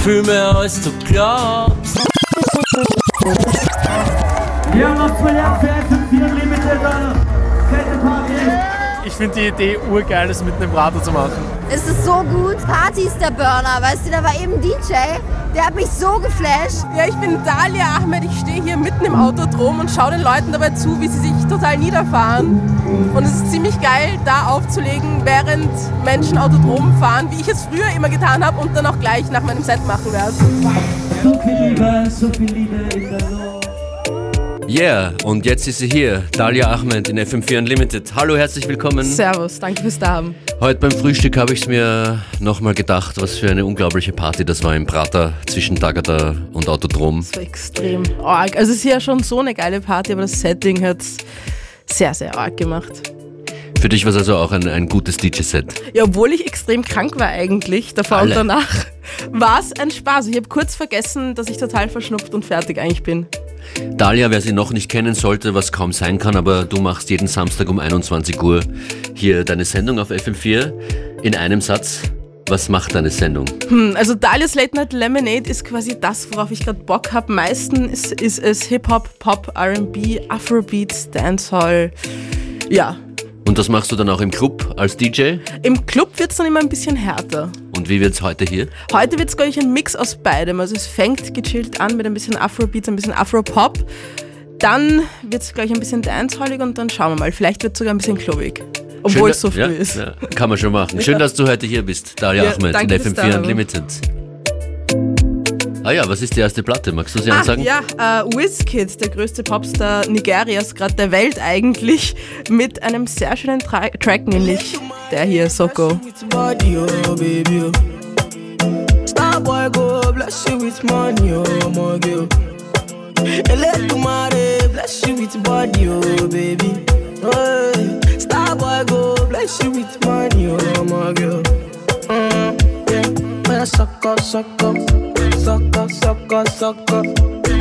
viel mehr als du glaubst. Ja, was für ein FM4 Limited, Alter. Fette Party. Ich finde die Idee urgeil, das mit einem Radl zu machen. Es ist so gut. Party ist der Burner, weißt du, da war eben DJ, der hat mich so geflasht. Ja, ich bin Dalia Ahmed, ich stehe hier mitten im Autodrom und schaue den Leuten dabei zu, wie sie sich total niederfahren. Und es ist ziemlich geil, da aufzulegen, während Menschen Autodrom fahren, wie ich es früher immer getan habe und dann auch gleich nach meinem Set machen werde. So viel Liebe, so viel Liebe in der Luft. Yeah, und jetzt ist sie hier, Dalia Ahmed in FM4 Unlimited. Hallo, herzlich willkommen. Servus, danke fürs Dahaben. Heute beim Frühstück habe ich es mir nochmal gedacht, was für eine unglaubliche Party das war im Prater zwischen Tagada und Autodrom. Das war extrem arg. Also es ist ja schon so eine geile Party, aber das Setting hat sehr, sehr arg gemacht. Für dich war es also auch ein, ein gutes DJ-Set. Ja, obwohl ich extrem krank war eigentlich, davor Alle. und danach, war es ein Spaß. Ich habe kurz vergessen, dass ich total verschnupft und fertig eigentlich bin. Dalia, wer sie noch nicht kennen sollte, was kaum sein kann, aber du machst jeden Samstag um 21 Uhr hier deine Sendung auf FM4 in einem Satz. Was macht deine Sendung? Hm, also Dalia's Late Night Lemonade ist quasi das, worauf ich gerade Bock habe. Meistens ist es Hip-Hop, Pop, R&B, Afrobeats, Dancehall. Ja, Und das machst du dann auch im Club als DJ? im Club wird es dann immer ein bisschen härter. Und wie wird's heute hier? Heute wird es, glaube ich, ein Mix aus beidem. Also es fängt gechillt an mit ein bisschen Afrobeats, ein bisschen Afropop. Dann wird es, glaube ich, ein bisschen dancehallig und dann schauen wir mal. Vielleicht wird es sogar ein bisschen klobig. Obwohl es so früh ja, ist. Ja, kann man schon machen. Schön, dass du heute hier bist, Dalia Ja, Ahmed in danke fürs FM4 Dasein. Unlimited. Ah ja, was ist die erste Platte? Magst du sie Ah, ansagen? ja, äh, Wizkid, der größte Popstar Nigerias, gerade der Welt eigentlich, mit einem sehr schönen Tra Track, nämlich der hier, Soko. Starboy go bless you with money, oh my girl. Eletumare bless you with body, oh baby. Starboy go bless you with money, my girl. Mm, yeah, when I suck up, suck up, suck up, suck up, suck up,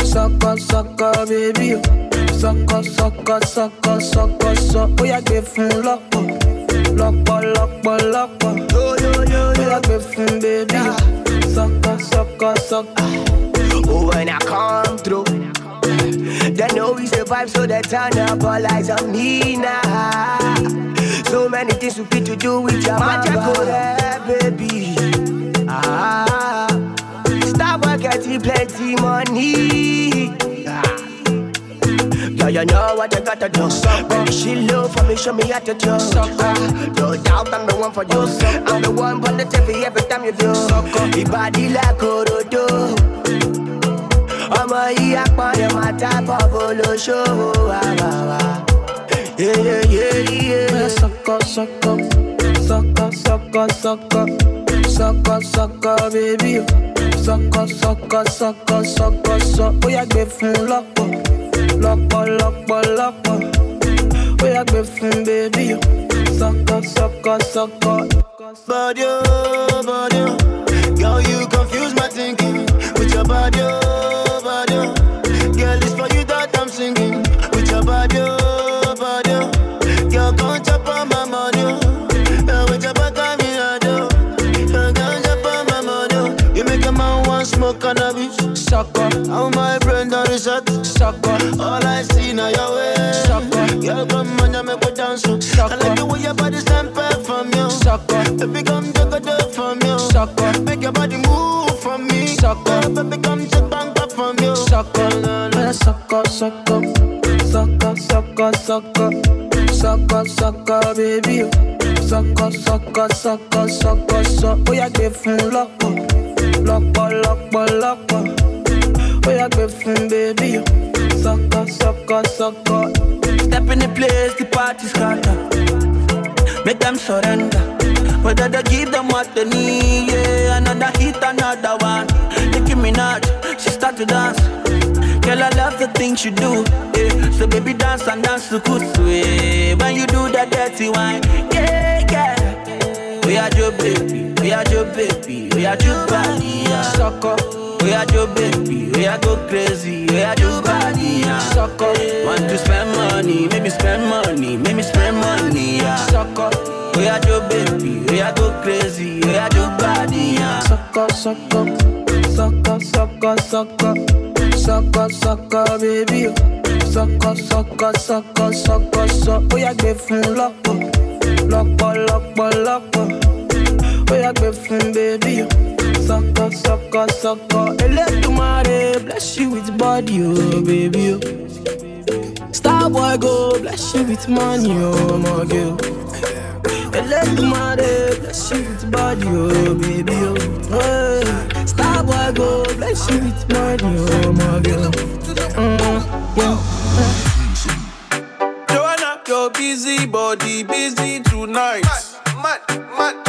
suck up, suck up, baby. oh. Suck up, suck up, suck up, suck up. Oh yeah, give fun lock up. lọ́pọ̀ lọ́pọ̀ lọ́pọ̀. Bóyá gbé fún bébí. Sọ́kọ̀ sọ́kọ̀ sọ́kọ̀. Oh, when I come through, they know we survive, so they turn up all eyes on me now. So many things we fit to do with your magic, oh, yeah, baby. Ah, getting plenty money. Yeah, you know what you gotta do. The shit low for me, show me how to do. No doubt I'm the one for you. I'm the one for the TV every time you do. Your body like Orodo. ọmọ yìí apọ̀yọ̀ máa tábọ̀ bolóṣòwò àwàwà. Bóyá sọ́kọ̀ sọ́kọ̀ sọ́kọ̀ sọ́kọ̀ sọ́kọ̀ sọ́kọ̀ sọ́kọ̀ bébí o. Sọ́kọ̀ sọ́kọ̀ sọ́kọ̀ sọ́kọ̀ sọ́. Bóyá gbé fún lọ́pọ̀ lọ́pọ̀ lọ́pọ̀ lọ́pọ̀. Bóyá gbé fún bébí o. Sọ́kọ̀ sọ́kọ̀ sọ́kọ̀. Body, oh, body, oh. Girl, you confuse my thinking with your body, oh, Sọ́kọ̀ How my brain done reset. sọ́kọ̀ All I see now your way. Eh. Sucker. Girl, come on, you make me dance. oh. I like the way your body stand back from you. sọ́kọ̀ Baby, come take a dip from you. sọ́kọ̀ Make your body move from me. Sucker. Baby, come take bang back from you. sọ́kọ̀. Bóyá sọ́kọ̀ sọ́kọ̀ sọ́kọ̀ sọ́kọ̀ sọ́kọ̀ sọ́kọ̀ sọ́kọ̀ bébí o. Sọ́kọ̀ sọ́kọ̀ sọ́kọ̀ sọ́kọ̀ sọ́. Bóyá gbé fún lọ́pọ̀ lọ́pọ̀ lọ́pọ̀ lọ́pọ̀. Bóyá gbé fún bébí o. Sọ́kọ̀ sọ́kọ̀ sọ́kọ̀. Step in the place, the party scatter. Make them surrender. Whether they give them what they need, yeah. Another hit, another one. Nicki Minaj, she start to dance. Girl, I love the things you do, yeah. So baby, dance and dance to kusu, yeah. When you do that dirty wine, yeah, yeah. We are your baby, we are your baby, we are your body, yeah. Sọ́kọ̀ We are your baby, we are go crazy, we are your body, yeah. sọ́kọ̀ Want to spend money, make me spend money, make me spend money, yeah. sọ́kọ̀ We are your baby, we are go crazy, we are your body, yeah. sọ́kọ̀ sọ́kọ̀ Sucker, sucker, sucker. Sucker, sucker, baby. Sucker, sucker, sucker, sucker, sucker. Oh, yeah, gbé fún lọ́pọ̀. Lọ́pọ̀, lọ́pọ̀, lọ́pọ̀. Oh, yeah, gbé fún baby. Sucker, sucker, sucker. Elédùmarè, bless you with body, oh, baby. Oh. Star boy go bless you with money, oh my girl. Elédùmarè bless you with body, oh baby, oh. Hey. Star boy go bless you with money, oh my girl. Mm, yeah. Joanna, your busy body busy tonight. Mad, mad, Joanna,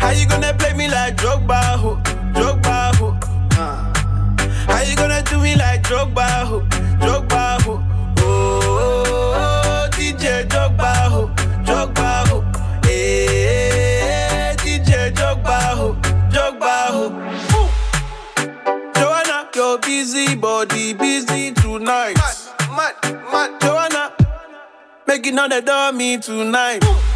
how you gonna play me like Drogba, ho, Drogba, ho? Uh. How you gonna do me like Drogba, ho, Drogba, ho? Oh, DJ Drogba, ho, Drogba, ho. Hey, DJ Drogba, ho, Drogba, ho. Ooh. Joanna, your busy body busy tonight. Mad, mad, mad. Joanna, making all the dummy tonight. Joanna,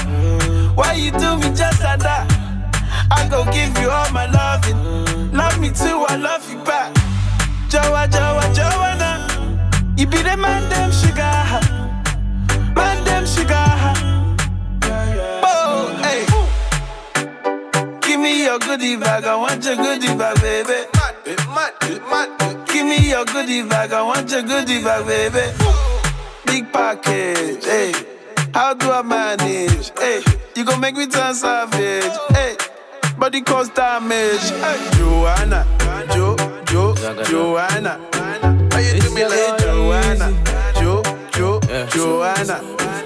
Why you do me just like that? I go give you all my loving. Love me too, I love you back. Joa, Joa, Joanna. You be the man, them sugar. Man, them sugar. Oh, hey. Give me your goodie bag, I want your goodie bag, baby. Give me your goodie bag, I want your goodie bag, baby. Big package, hey. How do I manage? Hey, you gon' make me turn savage. Hey, body cause damage. Hey, Joanna, Jo, Jo, Joanna. How you do me like Joanna? Jo, Jo, Joanna.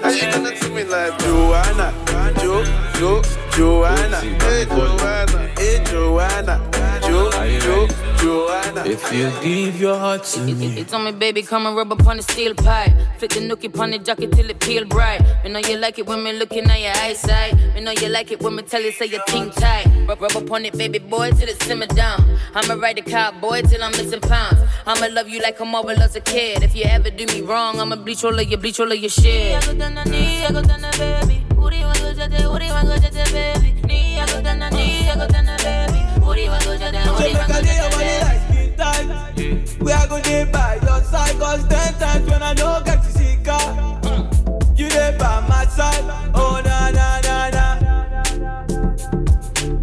How you gonna do me like Joanna? Jo, Jo, Joanna. Hey, Joanna. Hey, Joanna. Jo, Jo, Joanna. If you give your heart to me, It's on me, baby, come and rub up on the steel pipe. Fit the nookie upon the jacket till it peel bright. Me know you like it when me looking at your eyesight. Me know you like it when me tell you say your ting tight. Rub, rub up on it, baby boy, till it simmer down. I'ma ride the cowboy till I'm missing pounds. I'ma love you like a mother as a kid. If you ever do me wrong, I'ma bleach all of your bleach all of your shit. Dey by your side, cause ten times when I don't get to see car, you dey by my side. Oh na na na na.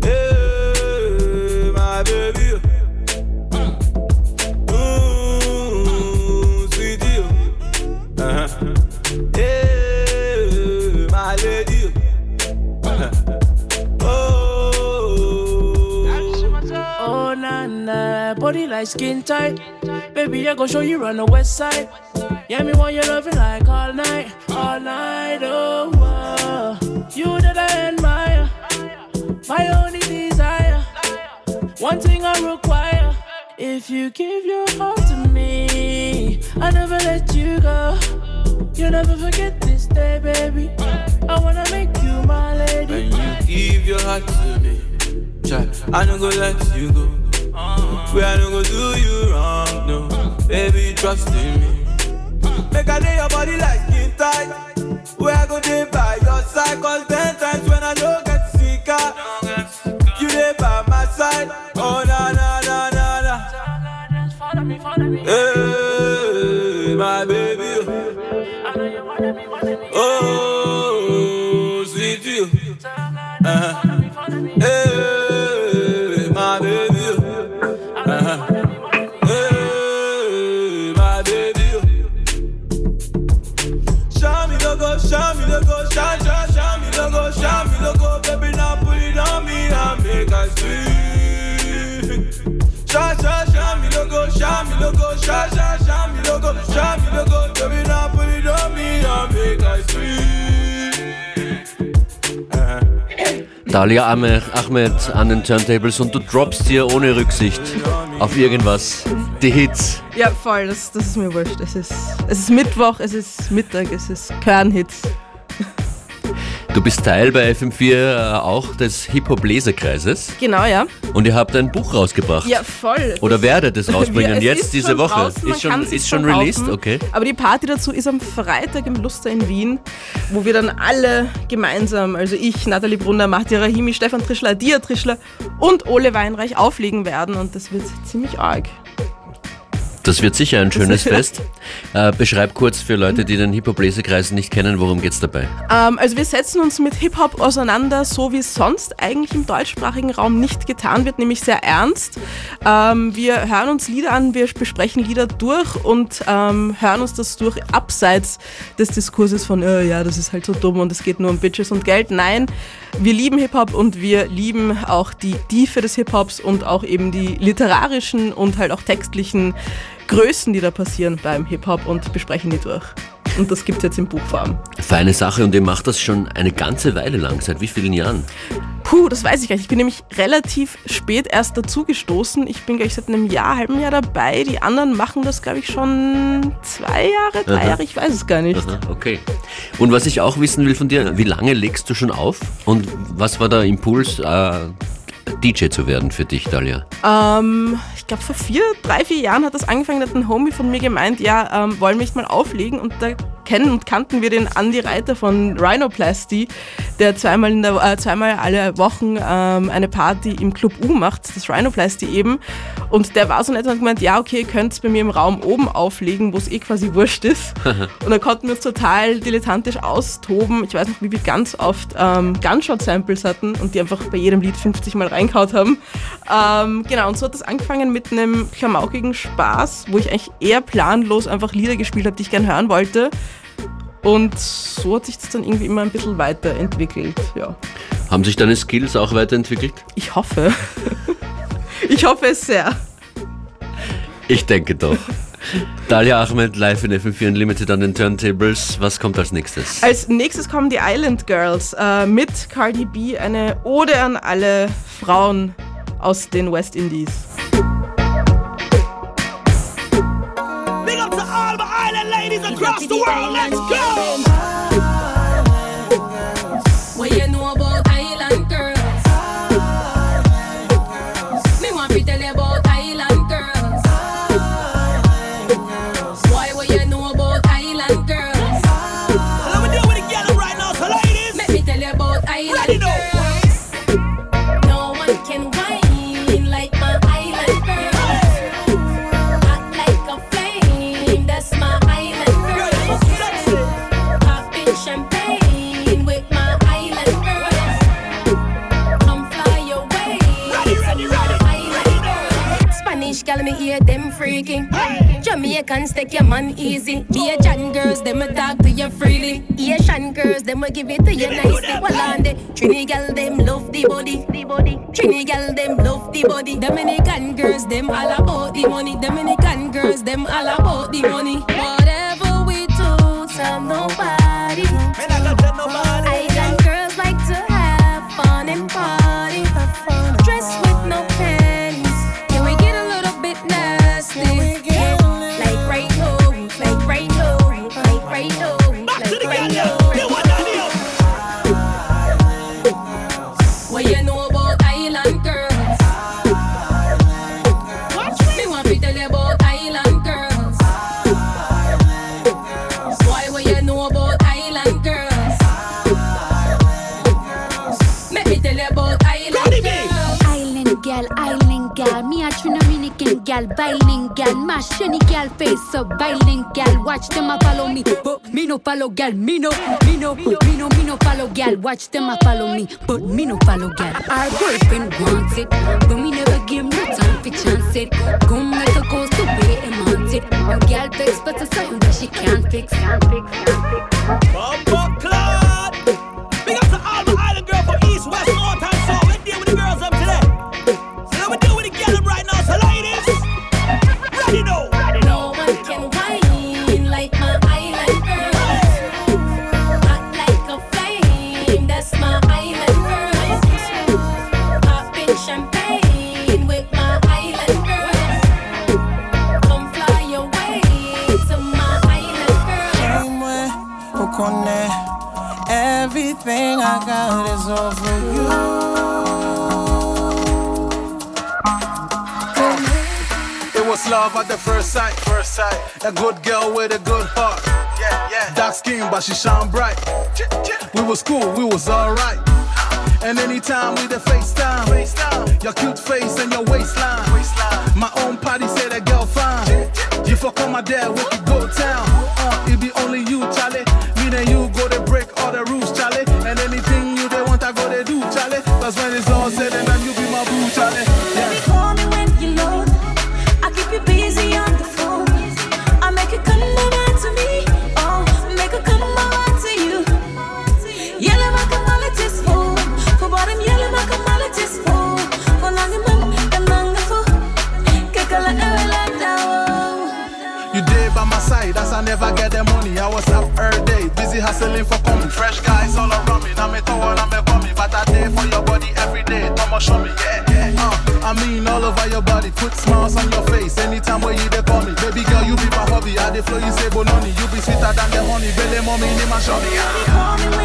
Hey, my baby. Ooh, sweetie. Uh-huh. Hey, my lady. Oh. Oh na na, body like skin tight. Baby, I go show you on the west side. Yeah, me want you loving like all night, all night. Oh, oh. you that I admire, my only desire. One thing I require. If you give your heart to me, I never let you go. You'll never forget this day, baby. I wanna make you my lady. When you give your heart to me, child, I no go let you go. Where I no go do you wrong, no. Baby, trust in me. Make I lay your body like skin tight. Where I go dey by your side, cause ten times when I don't get sicker, you dey by my side. Oh na na na na na. Follow me, follow me. Hey, Show me logo, show me logo, show, show, show me logo, show me logo, baby, now put it on me and make us sweet. Show, show, show me logo, show me logo, show, show, show me logo, show me logo. Dalia Ahmed, an den Turntables und du droppst hier ohne Rücksicht auf irgendwas. Die Hits. Ja, voll, das, das ist mir wurscht. Es ist, es ist Mittwoch, es ist Mittag, es ist Kernhits. Du bist Teil bei FM4 äh, auch des Hip-Hop-Leserkreises Genau, ja. und ihr habt ein Buch rausgebracht. Ja, voll. Oder werdet es rausbringen es jetzt diese Woche? draußen, ist schon, ist schon schon released, kaufen. okay. Aber die Party dazu ist am Freitag im Luster in Wien, wo wir dann alle gemeinsam, also ich, Nathalie Brunner, Marti Rahimi, Stefan Trischler, Dia Trischler und Ole Weinreich auflegen werden und das wird ziemlich arg. Das wird sicher ein schönes Fest. Äh, beschreib kurz für Leute, die den Hip-Hop-Leserkreis nicht kennen, worum geht's dabei? Ähm, also wir setzen uns mit Hip-Hop auseinander, so wie es sonst eigentlich im deutschsprachigen Raum nicht getan wird, nämlich sehr ernst. Ähm, wir hören uns Lieder an, wir besprechen Lieder durch und ähm, hören uns das durch abseits des Diskurses von, äh, ja, das ist halt so dumm und es geht nur um Bitches und Geld. Nein, wir lieben Hip-Hop und wir lieben auch die Tiefe des Hip-Hops und auch eben die literarischen und halt auch textlichen Größen, die da passieren beim Hip-Hop und besprechen die durch. Und das gibt es jetzt in Buchform. Feine Sache und ihr macht das schon eine ganze Weile lang. Seit wie vielen Jahren? Puh, das weiß ich gar nicht. Ich bin nämlich relativ spät erst dazugestoßen. Ich bin, glaube ich, seit einem Jahr, halben Jahr dabei. Die anderen machen das, glaube ich, schon zwei Jahre, drei Aha. Jahre, ich weiß es gar nicht. Aha, okay. Und was ich auch wissen will von dir, wie lange legst du schon auf? Und was war der Impuls, äh, DJ zu werden für dich, Dalia? Ähm, ich glaube, vor vier, drei, vier Jahren hat das angefangen, hat ein Homie von mir gemeint, ja, ähm, wollen wir nicht mal auflegen und da kennen und kannten wir den Andy Reiter von Rhinoplasty, der zweimal, in der, äh, zweimal alle Wochen ähm, eine Party im Club U macht, das Rhinoplasty eben. Und der war so nett und hat gemeint, ja, okay, ihr könnt bei mir im Raum oben auflegen, wo es eh quasi wurscht ist. und da konnten wir uns total dilettantisch austoben. Ich weiß noch, wie wir ganz oft ähm, Gunshot-Samples hatten und die einfach bei jedem Lied 50 Mal reinkaut haben. Ähm, genau, und so hat das angefangen mit einem klamaukigen Spaß, wo ich eigentlich eher planlos einfach Lieder gespielt habe, die ich gern hören wollte. Und so hat sich das dann irgendwie immer ein bisschen weiterentwickelt, ja. Haben sich deine Skills auch weiterentwickelt? Ich hoffe. ich hoffe es sehr. Ich denke doch. Dalia Ahmed live in FM4 Unlimited an den Turntables. Was kommt als nächstes? Als nächstes kommen die Island Girls äh, mit Cardi B, eine Ode an alle Frauen aus den West Indies. Big up to all my island ladies across the world. Let's go. Jamaicans take your man easy. Bajan girls them a talk to you freely. Asian girls them a give it to you nicely. Well on the Trini gal them love the body. The body. Trini gal them love the body. Dominican girls them all about the money. Dominican girls them all about the money. Dominican gal, my shiny gal face up, bilingual. Watch them a follow me, but me no follow gal, me no, me no, me no, me no follow gal. Watch them a follow me, but me no follow gal. Our boyfriend wants it, but me never give no time for chance it. Come like a ghost to wait and want it. Gal vex, but it's something that she can't fix. Clot. Big A good girl with a good heart. Dark skin, but she shine bright. We was cool, we was alright. And anytime we the FaceTime, your cute face and your waistline. My own party said that girl fine. You fuck on my dad, we could go town. you say bologna. You be sweeter than the honey, belly mommy, in my shorty.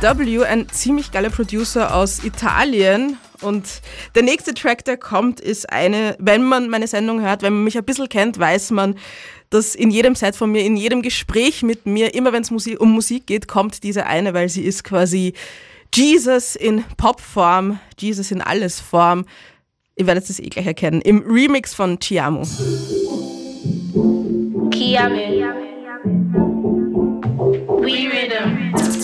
DW, ein ziemlich geiler Producer aus Italien. Und der nächste Track, der kommt, ist eine, wenn man meine Sendung hört, wenn man mich ein bisschen kennt, weiß man, dass in jedem Set von mir, in jedem Gespräch mit mir, immer wenn es um Musik geht, kommt diese eine, weil sie ist quasi Jesus in Popform, Jesus in alles Form. Ihr werdet es eh gleich erkennen. Im Remix von Chiamo. Chiamo. We rhythm.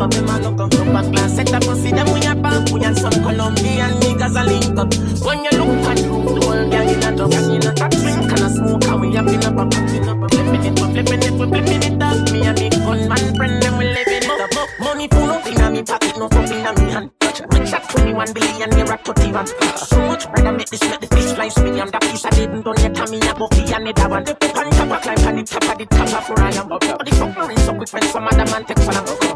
and a look up, them a look up. Look back glass, set up, see them we a back, we and some Colombian niggas a link up. When you look at room, the whole girl in a dub, in a top drink and a smoke, and we up in a pop, in a pop. Flipping it, we flipping it, we flipping it up. Me and me gunman friend, them we living it up. Money full up in a me pocket, no fuck in a me hand. Rich at 21 billion, you're a 31. So much I make this, make the fish fly spin. And that piece I didn't done yet, Tommy, I go for another one. The pip and top, I climb on the top of the top of am. But the fuck, no rinse up with friends, some other man take for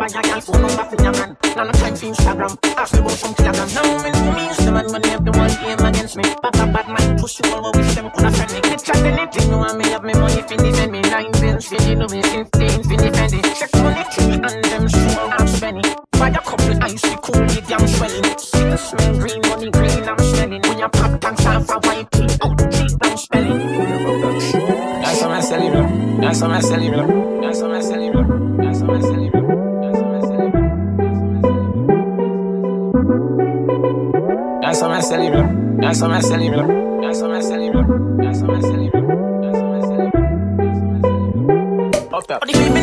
buy a girl phone number for your man. Now no time for Instagram, ask me about some kilogram. Now me know me, the man when they have the one game against me. Bad, bad, bad man, push you all over, wish them could have friend me. Get chat anything, know I may have me money, fin defend me. Nine bills, fin you know me, fifteen, fin defend it. Check money, tree, and them show I'm spending. Buy a couple ice, we cool it, damn swelling. See the smell, green money, green, I'm smelling. When you pop, thanks off a white tea, out the cheap, I'm spelling. That's what I'm selling, bro. That's what I'm selling, bro. Lânsame ese libro, lánzame ese libro, lánzame ese libro, lánzame ese libro, lánzame ese libro, lánzame ese libro.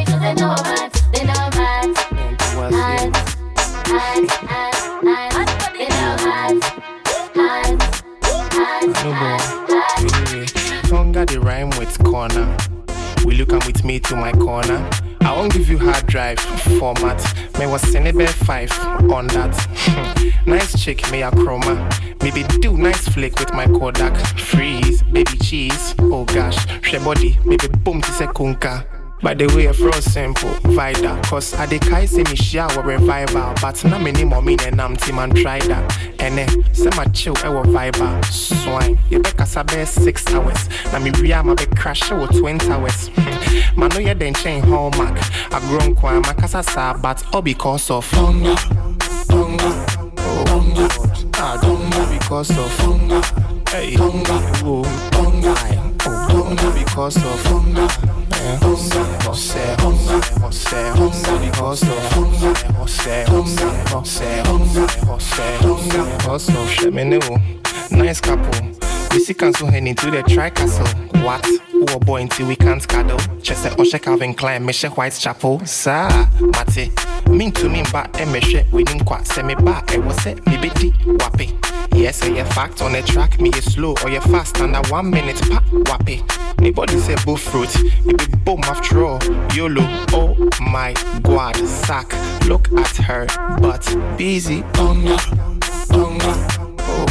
Up on my body cause they know. They know. They know the rhyme with corner. Will you come with me to my corner? I won't give you hard drive format. May was Senebe 5 on that. nice chick, may a chroma. Maybe do nice flick with my Kodak. Freeze, baby cheese. Oh gosh, she body, maybe boom to kunka. By the way, fro simple, vida. Cause I kai say me shower revival. But na many more mean and I'm team and try that. And then, say my chill, eh, ewo viber. Swine, you be kasa be six hours. Na me ria ma be crash eh, with 20 hours. Hmm. Man, no, you then chain hallmark. I grown kwa ma kasa sa, but all because of hunger. Hunger. Oh, hunger. Ah, hunger because of hunger. Hey, hunger. Hunger. Because of Bongo. Bongo, say Bongo, because of Bongo, say Bongo, say Bongo, say Bongo. Nice couple. We see cancel head into the tri castle. What? Who a boy until we can't cuddle? Chese Oshe Calvin Klein, Meshe Whitechapel. Sa, Mate. Mean to me, but a meshe with him quite semi back. It was it, me bitty, wappy. Yes, a fact on the track, me is slow or you fast and under one minute, pa, wappy. Nobody say bull fruit, it be boom after all. YOLO, oh my god, sack. Look at her, but busy, hunger, hunger.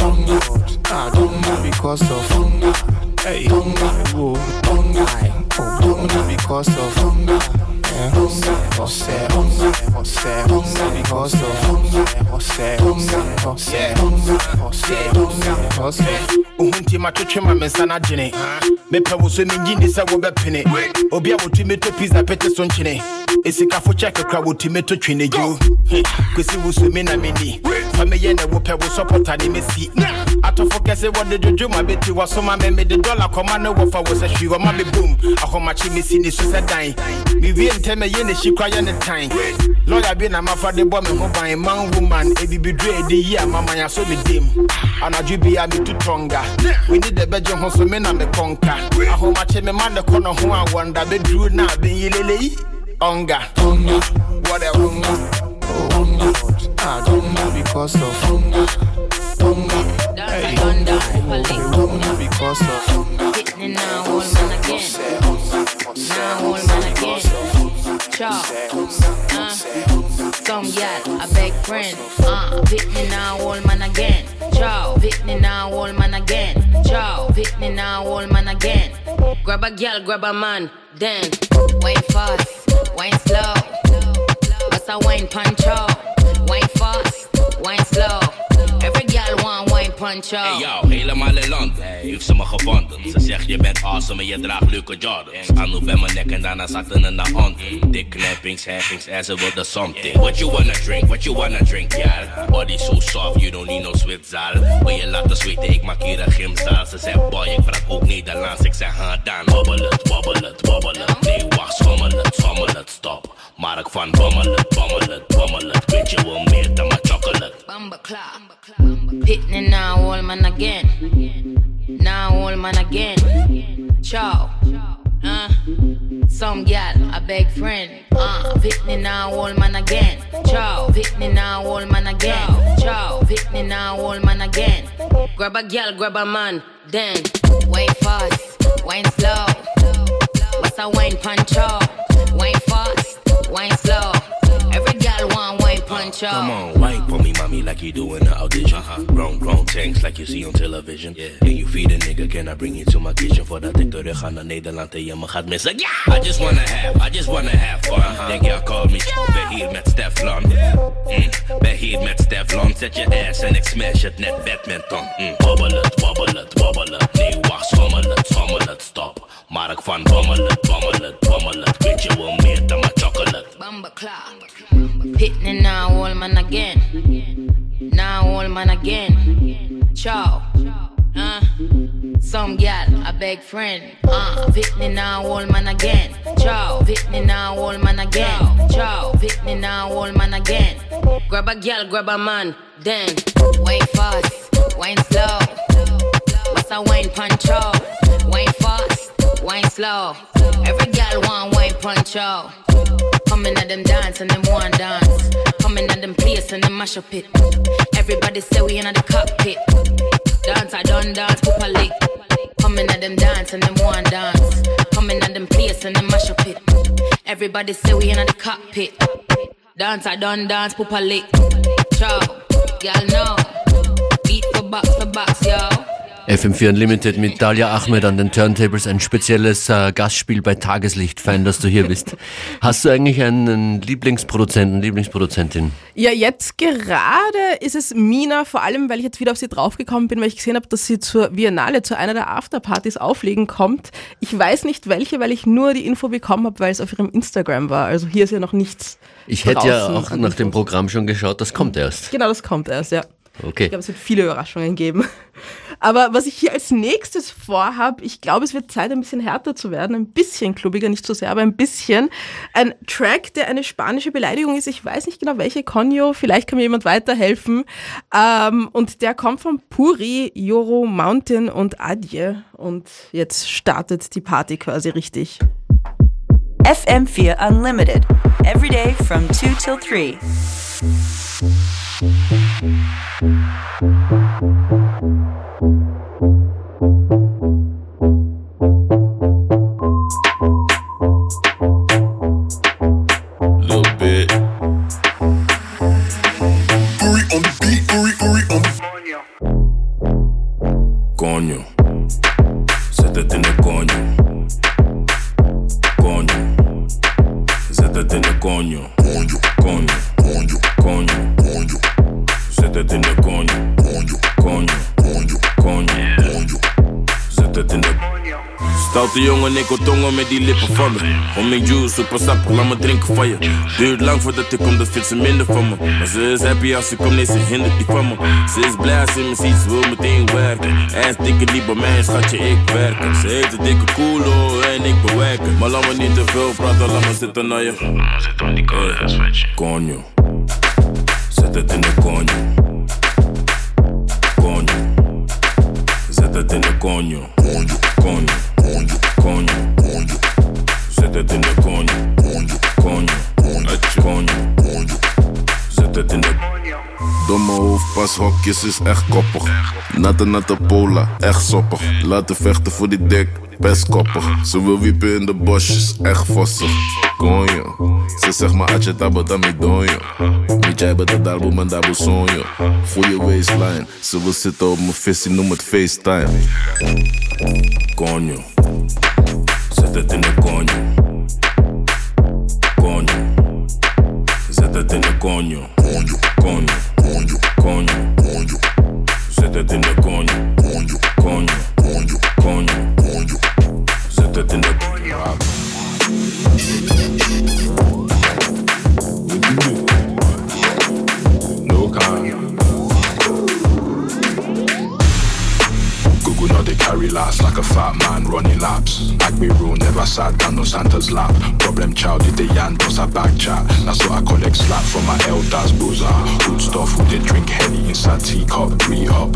Oh, I don't move because of hunger. Hey, whoa, hunger. I don't move because of hunger. Hunger, say, hunger, no agyene mepɛ wo so menyini sɛ wobɛpene obi a wɔtumi tɔ pizza pɛte so nkyene ɛsikafo kyɛ kakra wɔtumi to twene dwo kwesi wo so me na menni fa meyɛ ne wopɛ wo sɔpɔta ne mɛsi atɔfo kɛse wɔde dwodwo ma bɛti wɔsoma me mede dɔla kɔma ne wɔfa wo sɛ hwii wɔma me bom ahomakye mesi ne so sɛ dan mewie ntɛm ɛyɛ ne hyi kora yɛ ne tan lɔya bi na mafa de bɔ me ho ban man woman ebibiduro ɛde yi a mamanya so me dem anadwo bia metu tɔnga wini de bɛgye ho so me na mekɔnka ahomakye me ma ne kɔ no ho a wɔnda bɛduru na bɛnyilelei ɔnga What a Ah, Tonga because of Tonga, Tonga, hey, Tonga because of Hitting now, all man again. Now, all man again. Chop. Uh, some gal, a big friend. Uh, hit me now, all man again. Chow, hit me now, all man again. Chow, hit me now, all man again. Grab a gal, grab a man, then wine fast, wine slow. What's a wine puncho? Wine fast, wine slow. Every gal want wine puncho. Hey yo, helemaal in Londen heeft ze me gevonden. Ze zegt je bent awesome en je draagt leuke Jordans. Anu bij mijn nek en daarna zaten er naar onder. Dik knappings, heffings en ze wilde something. What you wanna drink, what you wanna drink, ja. Body so soft, you don't need no zwitzaal. Wil je laten zweten, ik maak hier een gymzaal. Ze zegt boy, ik praat ook Nederlands. Ik zeg ha dan, wobbel het, wobbel het, wobbel het. Nee wacht, schommel het, schommel stop. Mark van bommel het, bommel het, bommel het. Weet je wel meer dan mijn chocolate. Pitney now, all man again. Now, all man again. Chow. Uh, some gal, a big friend. Uh, Pitney now, all man again. Chow. Pitney now, all man again. Chow. Pitney now, all man again. Grab a gal, grab a man. Then, wine fast, wine slow. What's a wine puncho? Wine fast, wine slow. Every gal want wine puncho. Come on, wipe on me, mommy, like you do in the audition. Uh-huh. Grown, grown tanks like you see on television. Yeah. Can you feed a nigga? Can I bring you to my kitchen? Voordat ik terug ga naar Nederland en je me gaat missen. Yeah! I just wanna have, I just wanna have fun. Uh-huh. Denk jij call me, ben hier met Stefflon. Mm. Ben hier met Stefflon. Zet je ass en ik smash het net badminton. Mm. Wobbel het, wobbel het, wobbel het. Nee, wacht, schommel het, schommel het, stop. Mark van bommel het, bommel het, bommel het. Weet je wel meer dan mijn chocolate. Pitney now, all man again. Now, all man again. Chow. Uh, some gal, a big friend. Uh, Pitney now, all man again. Chow. Pitney now, all man again. Chow. Pitney now, all man again. Grab a gal, grab a man. Then, wine fast, wine slow. What's a wine puncho? Wine fast, wine slow. Every gal want wine puncho. Coming at them dance and them want dance. Coming at them place and them mash up it. Everybody say we in the cockpit. Dance, I done dance, poop a lick. Coming at them dance and them want dance. Coming at them place and them mash up it. Everybody say we in the cockpit. Dance, I done dance, poop a lick. Ciao, y'all know. Beat for box for box, yo. FM4 Unlimited mit Dalia Ahmed an den Turntables, ein spezielles äh, Gastspiel bei Tageslicht. Fein, dass du hier bist. Hast du eigentlich einen Lieblingsproduzenten, Lieblingsproduzentin? Ja, jetzt gerade ist es Mina, vor allem weil ich jetzt wieder auf sie draufgekommen bin, weil ich gesehen habe, dass sie zur Biennale, zu einer der Afterpartys auflegen kommt. Ich weiß nicht welche, weil ich nur die Info bekommen habe, weil es auf ihrem Instagram war. Also hier ist ja noch nichts. Ich hätte ja auch nach dem Programm schon geschaut, das kommt erst. Genau, das kommt erst, ja. Okay. Ich glaube, es wird viele Überraschungen geben. Aber was ich hier als nächstes vorhabe, ich glaube, es wird Zeit, ein bisschen härter zu werden, ein bisschen klubbiger, nicht so sehr, aber ein bisschen. Ein Track, der eine spanische Beleidigung ist. Ich weiß nicht genau, welche Conyo. Vielleicht kann mir jemand weiterhelfen. Ähm, und der kommt von Puri, Yoro Mountain und Adje. Und jetzt startet die Party quasi richtig. FM4 Unlimited. Every day from 2 till 3. Little bit. Uri on the beat, Uri, Uri on Coño. Se te tiene Zet het in de conjo. Conjo, conjo, conjo, Stoute jongen, ik tongen met die lippen van me. Om mijn juice, super sappig, laat me drinken van je. Duurt lang voordat ik kom, dat vindt ze minder van me. Maar ze is happy als ze komt, nee, ze hindert die van me. Ze is blij als ze me ziet, ze wil meteen werken. Is dikke niet bij mij, schatje, ik werken. Ze heeft een dikke koelo en ik bewerken. Maar laat me niet te veel praten, laat me zitten naar je. Zit aan die Conjo. Zet het in de conjo. Conjo. Zet het in de conjo, conjo. Zet het in de conjo. Conjo, conjo, conjo, conjo, conjo. Het Domme hoofdpashokjes is echt koppig. Natte natte pola, echt soppig. Laten vechten voor die dik, best koppig. Ze wil wiepen in de bosjes, echt vossig. Konjo, ze zegt maar atje tabota mi donjo. Mi jij bij de dalbo man dabo sonjo. Goeie waistline, ze wil zitten op mijn visie, noem het FaceTime. Konjo, zet het in de konjo. Konjo, zet het in de konjo. Konjo, konjo, konjo, konjo, konjo. Zet het in de konjo. Konjo, konjo, carry last like a fat man running laps. Me rule, never sat down on Santa's lap. Problem child did the yan does a back chat. That's what I collect slap from my elders boozer. Good stuff who they drink henny inside teacup, re up.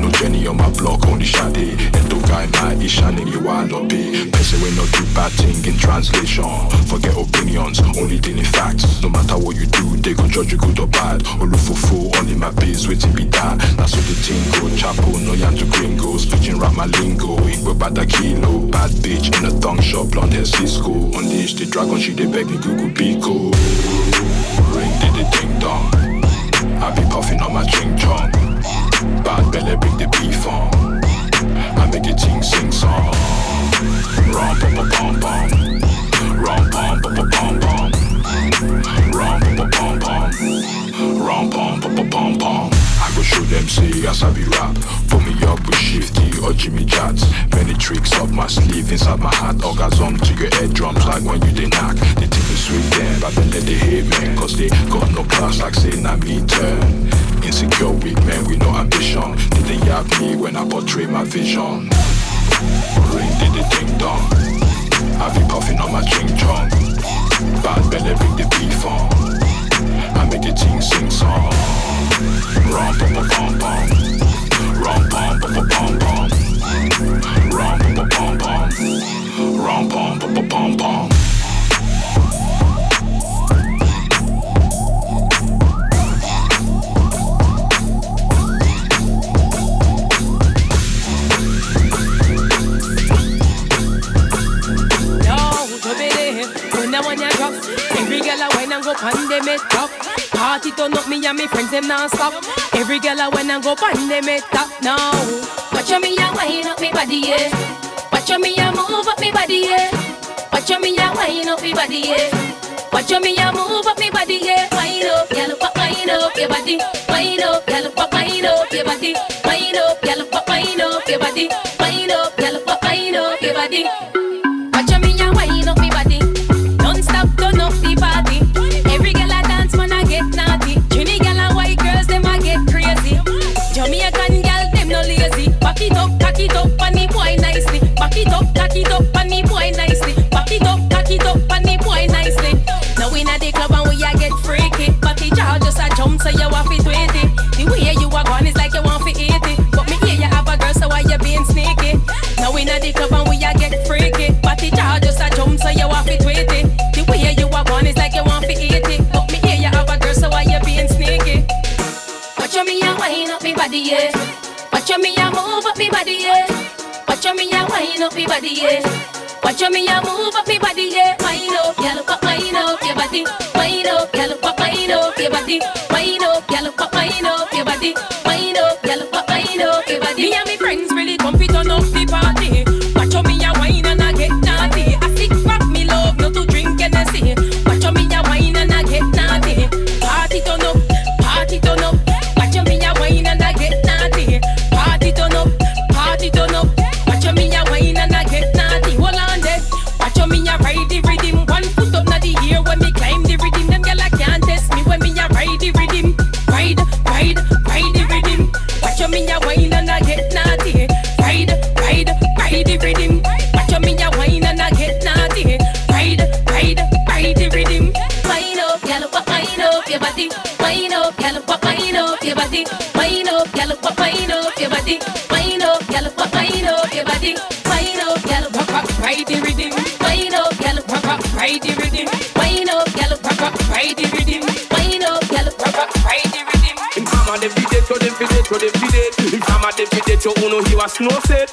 No Jenny on my block, only Shade. And the guy my Ishan you are not pay. Person we not do bad thing in translation. Forget opinions, only dealing facts. No matter what you do, they gon' judge you good or bad. Fool, only my biz waiting be that. That's what the thing go. Chapo, no yan to gringo. Speaking rap my lingo. Igbo bad a kilo. Bad bitch in a thong shop, blonde hair Cisco. Unleash the dragon, she they beg me Google Pico. Ring did the ding dong. I be puffing on my ching chong. Bad belly bring the beef on. I make the ting sing song. Rum pum pum pum pum. Rum pum pum pum pum pum. Rum pum pum pum pum. Rum pum pum pum pum pum. I go show them say as I be rap. Put me up with Shifty or Jimmy Jats. Many tricks up my sleeve inside my hat. Orgasm to your head drums like when you they knock. They think it's sweet them, but then they hate man. Cause they got no class like saying I'm me turn. Insecure weak men with no ambition. Did they yap me when I portray my vision? Ring did the ding dong. I be puffing on my ching chong. Bad belly bring the beef on. Make the ting sing song. Pum pum pum pum go pan them it top Party turn up me and me friends them non stop Every girl I when I go pan them it top now Watch me a wind up me body, yeah. Watch me a move up me body, yeah. Watch me a wind up me body, yeah. Watch me a move up me body, yeah. Wind up, girl, pop, wind up your body. Wind up, girl, pop, wind up your body. Wind up, girl, pop, wind up your body. Wind up, girl, pop, wind up your body. It up, cock it up, and the boy nicely. Back it up, cock it up, and the boy nicely. Back it up, cock it up, and the boy nicely. Now we at the club and we a get freaky. But the jaw just a jump, so you want fit with it. The way you are gone is like you want to eat it. But me hear you have a girl, so why you being sneaky? Now we at the club and we a get freaky. But the jaw just a jump, so you want fit with it. The way you are gone is like you want to eat it. But me hear you have a girl, so why you being sneaky? Watch me a wind up me body, yeah. Watch me a move up me body, yeah. Watch me a wind up me body, yeah. Watch me a move up me body, yeah. Wind up, girl, pop, wind up your body. Wind up, girl, pop, wind up your body. Wind up, girl, pop, wind up your body. Wind up, girl, pop, wind up your body. Me and me friends really come fit on up the party. Uno said.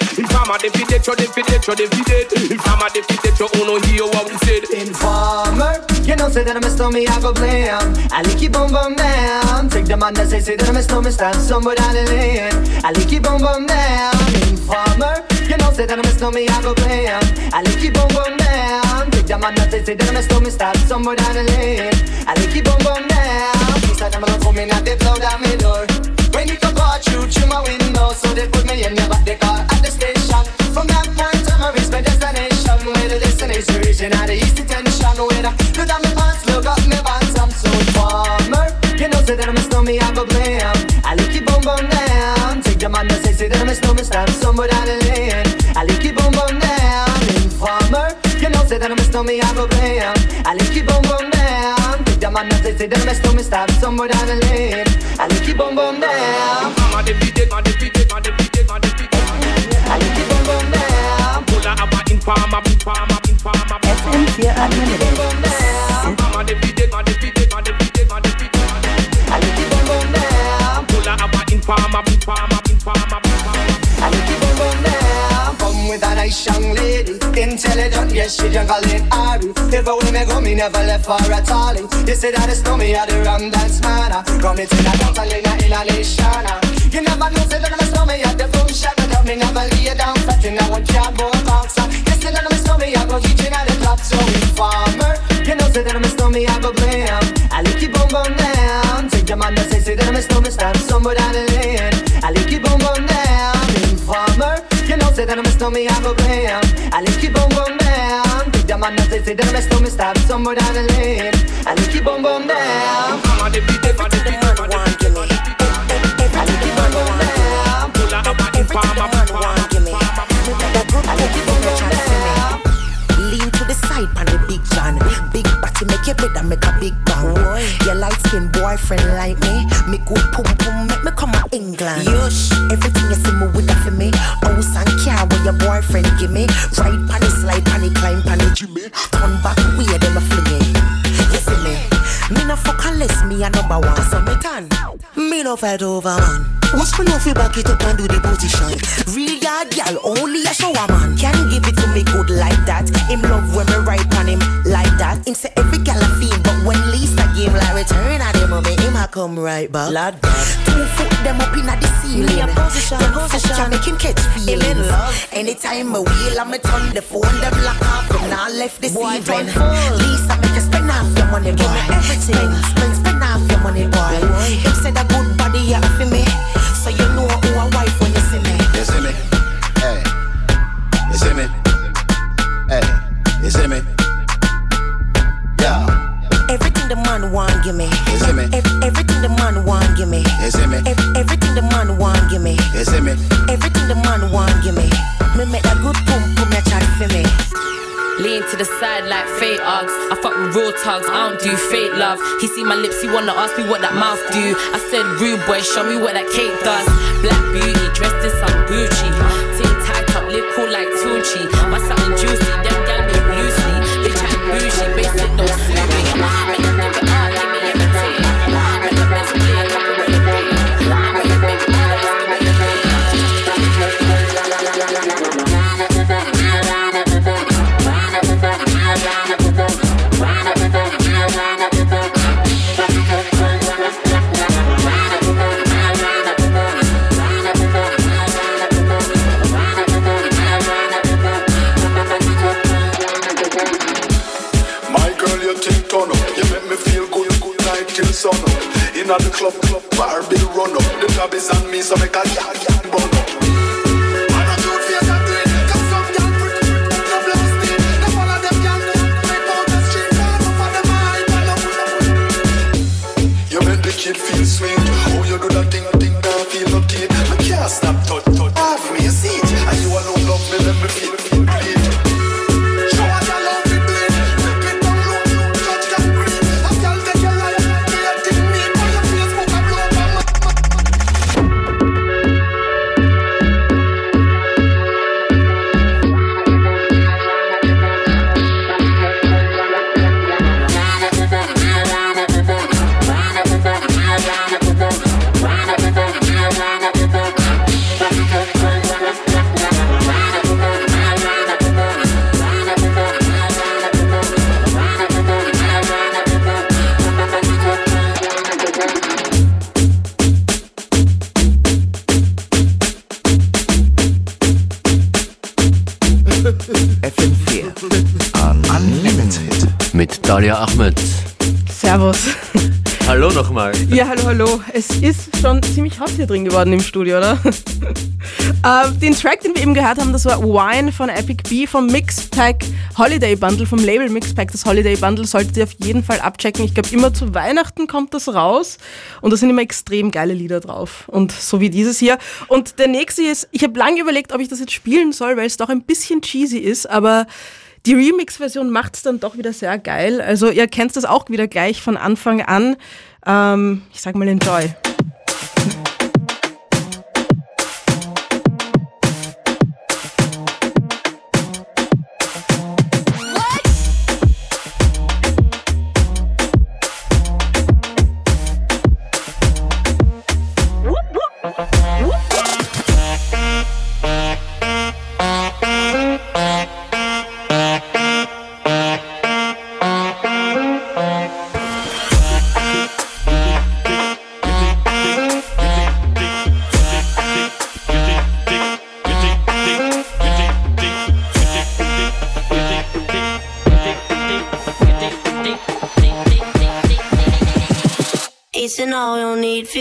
Det. Informer dem fi det, yo uno what we said. Informer, you know say that I'm a stormy, I go blam. I like you boom down. Take the man that say say that I'm a stormy, stand somewhere down the lane. I like you boom down. Informer, you know say that I'm a stormy, I go blam. I like you boom down. Take the man that say say that I'm a stormy, stand somewhere down the lane. I like you boom boom down. Please I'm at the down my door. When you come out through my window, so they put me in your back the car at the station. From that point on, I reach my destination. Where the destination region at the east detention. Where I look down my pants, look up my pants, I'm so farmer. You know, say that I'm a snowman, I go blam. I lick you boom boom down. Take the man that say, say that I'm a snowman, stand somewhere down the lane. I lick you boom boom down. Informer, you know, say that I'm a snowman, I go blam. I lick you boom boom down. Take the man that say, say that I'm a snowman, stand somewhere down the lane. I lick you boom boom down. Down. Come with a nice young lady, intelligent, yes she it Ari. If I win me go, me never left for a tally. You say that it's no me, I the rum dance man. Come me to the dance hall in a nation. You never know, say that I'm a snowman, at the shot, but me never lay down flat in one cardboard box. You say that I'm a snowman, I go reaching at the top, so informer. You know, say that I'm a snowman, I go blam. I lick you boom boom down. Take the man that say, say that I'm a snowman, stand somewhere down the lane. I lick you boom boom down. Informer, you know, say that I'm a snowman, I go blam. I lick you boom boom down. Take the man that say, say that I'm a snowman, stand somewhere down the lane. I lick you boom boom down. Your light skin boyfriend like me. Me good pum pum, make me come to England. Yush, everything you see me with that for me. Oh, House and car where your boyfriend give me. Ride pan it, slide pan it, climb pan it, Jimmy. Turn back, weird them a fling it. You see me? Me no fuck unless me a number one. So me tan. Me no fight over man. Watch me no fi back it up and do the position. Real yard girl, only a shower man. Can give it to me good like that. Him love when me right on him like that. Him say every gal come right back. Lad, two foot them up inna the ceiling. Me a position, position, make him catch feelings. Anytime me wheel, I me turn the phone, them lock off, them now left this evening. Lisa make you spend half your money, boy. Give me everything, spend, spend half your money, boy. Him said a good body, yeah, for me. Real tugs, I don't do fake love. He see my lips, he wanna ask me what that mouth do. I said, rude boy, show me what that cake does. Black beauty, dressed in some Gucci. Ting tight up, lip cool like Tunchi. My something juicy, them gal be loosely. They chat bougie, basic don't on me, so make a hot hier drin geworden im Studio, oder? äh, den Track, den wir eben gehört haben, das war Wine von Epic B vom Mixpack Holiday Bundle, vom Label Mixpack. Das Holiday Bundle solltet ihr auf jeden Fall abchecken. Ich glaube, immer zu Weihnachten kommt das raus und da sind immer extrem geile Lieder drauf. Und so wie dieses hier. Und der nächste ist, ich habe lange überlegt, ob ich das jetzt spielen soll, weil es doch ein bisschen cheesy ist, aber die Remix-Version macht es dann doch wieder sehr geil. Also ihr kennt das auch wieder gleich von Anfang an. Ähm, ich sag mal enjoy.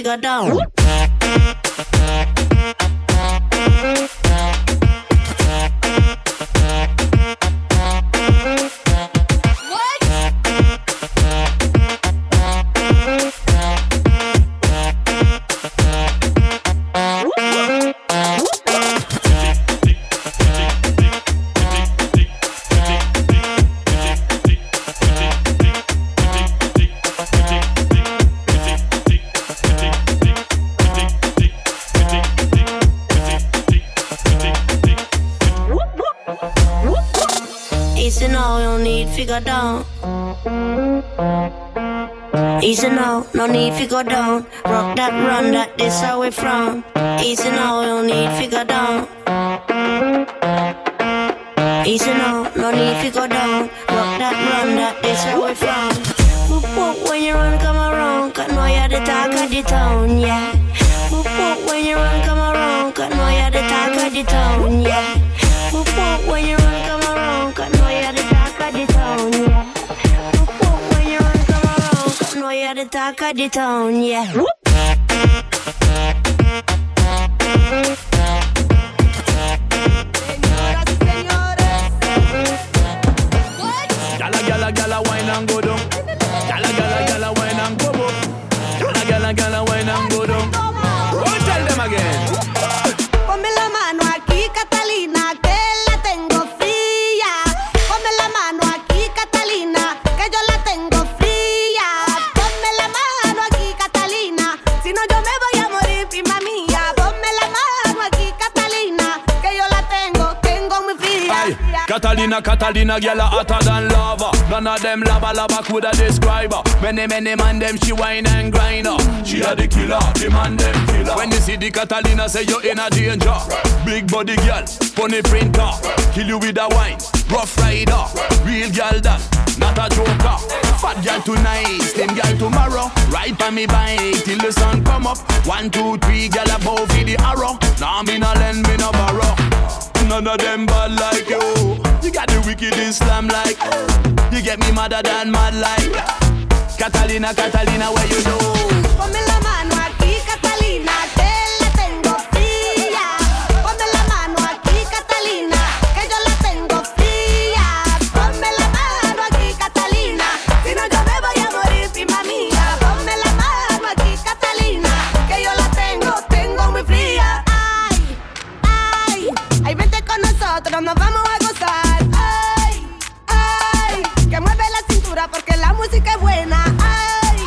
Need, figure down. Need, figure down. Rock that run, that this how we from. The talk of the town, Catalina, Catalina, a hotter than lava. None of them lava lava coulda describe her. Many, many man them she wine and grind her. She a the killer, the man them killer. When you see the Catalina, say you in a danger. Big body girl, funny printer, kill you with a wine. Rough rider, real girl that, not a joker. Fat girl tonight, slim girl tomorrow. Ride by me bike till the sun come up. One, two, three, girl above for the arrow. Now me no lend, me no borrow. None of them bad like you. You got the wicked Islam like. You get me madder than mad like. Catalina, Catalina, where you know? Ponme la mano aquí, Catalina, que la tengo fría. Ponme la mano aquí, Catalina, que yo la tengo fría. Ponme la mano aquí, Catalina, si no yo me voy a morir, prima mía. Ponme la mano aquí, Catalina, que yo la tengo, tengo muy fría. Ay, ay, ay, vente con nosotros, nos vamos música es buena. Ay,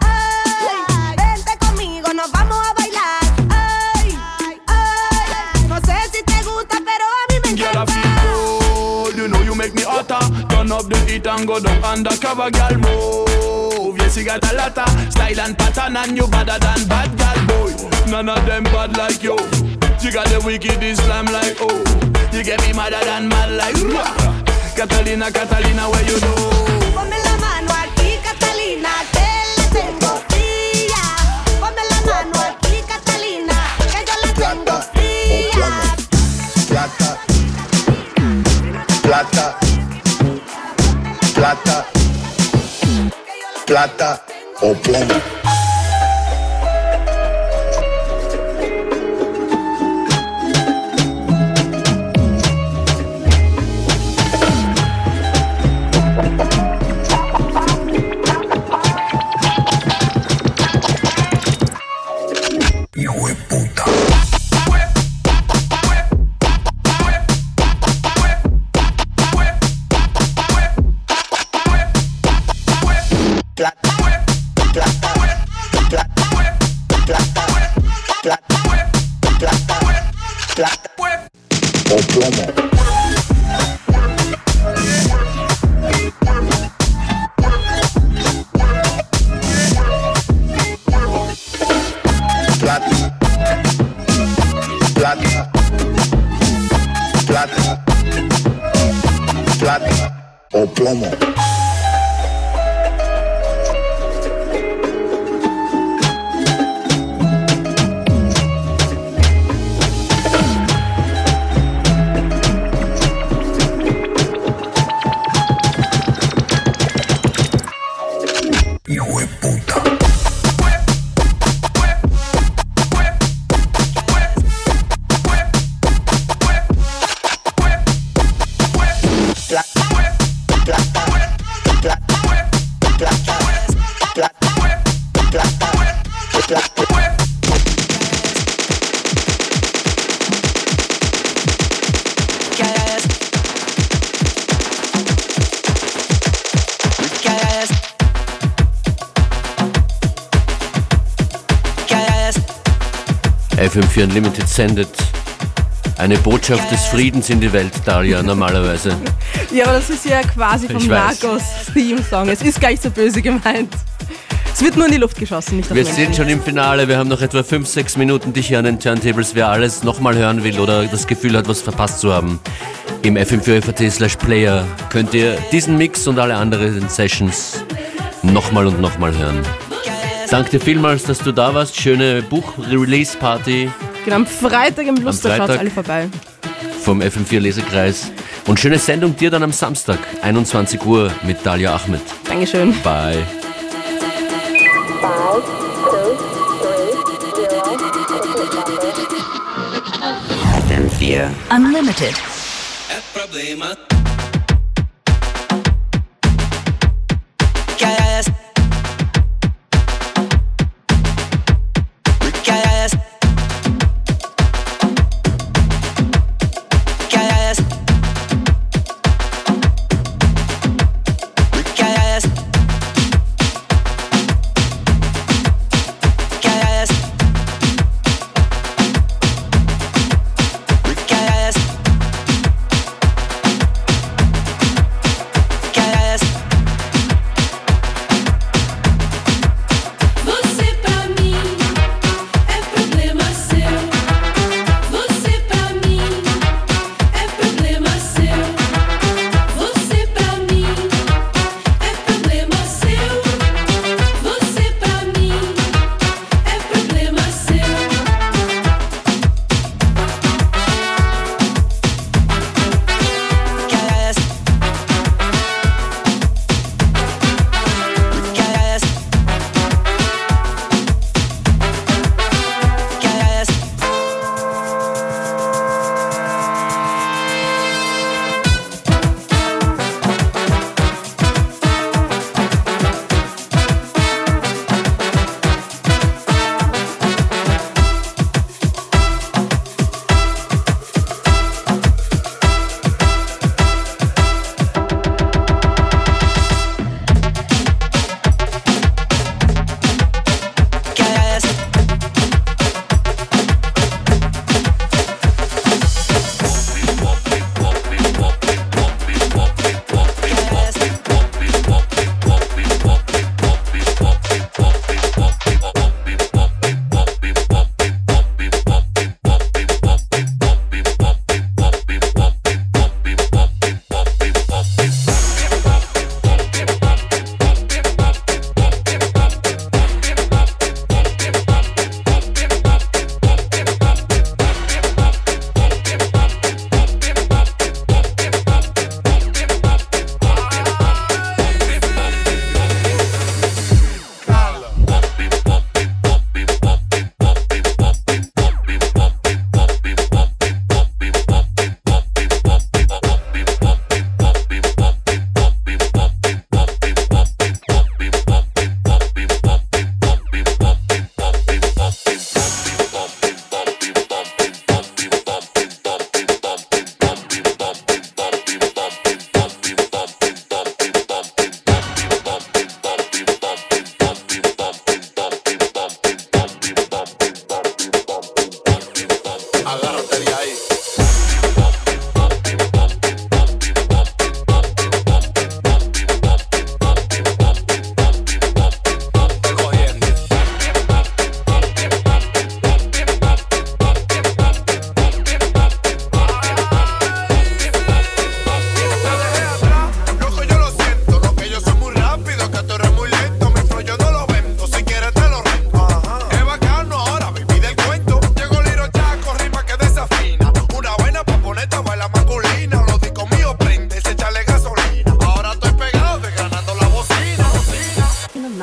ay, vente conmigo, nos vamos a bailar. Ay, ay, no sé si te gusta, pero a mí me Girl, I encanta. feel good. You know you make me hotter. Turn up the heat and go down undercover, girl. Move. Yes, you got a lot of style and pattern, and you better than bad girl, boy. None of them bad like you. You got the wicked Islam like oh. You get me madder than mad like. Catalina, Catalina, where you know? plata, plata, plata o plomo. FM4 Unlimited sendet eine Botschaft des Friedens in die Welt, Dalia, normalerweise. Ja, aber das ist ja quasi vom Ich weiß. Narcos-Theme-Song. Es ist gar nicht so böse gemeint. Es wird nur in die Luft geschossen, nicht auf Wir sind schon im Finale, wir haben noch etwa 5, 6 Minuten dich hier an den Turntables. Wer alles nochmal hören will oder das Gefühl hat, was verpasst zu haben, im FM4FAT slash Player könnt ihr diesen Mix und alle anderen Sessions nochmal und nochmal hören. Danke dir vielmals, dass du da warst. Schöne Buch-Release-Party Genau, am Freitag im Luster schaut alle vorbei. vom FM4 Lesekreis. Und schöne Sendung dir dann am Samstag, 21 Uhr mit Dalia Ahmed. Dankeschön. Bye. FM4 Unlimited.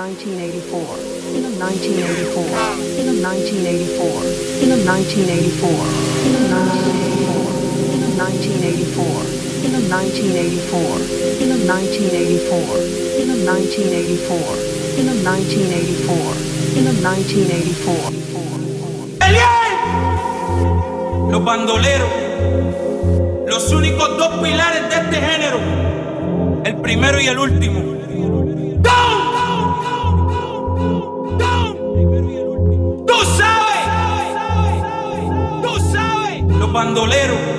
1984. In a 1984. In a 1984. In a 1984. In a 1984. In a 1984. In a 1984. In a 1984. In a 1984. In a 1984. ¡Eliel! Los bandoleros, los únicos dos pilares de este género, el primero y el último. bandolero.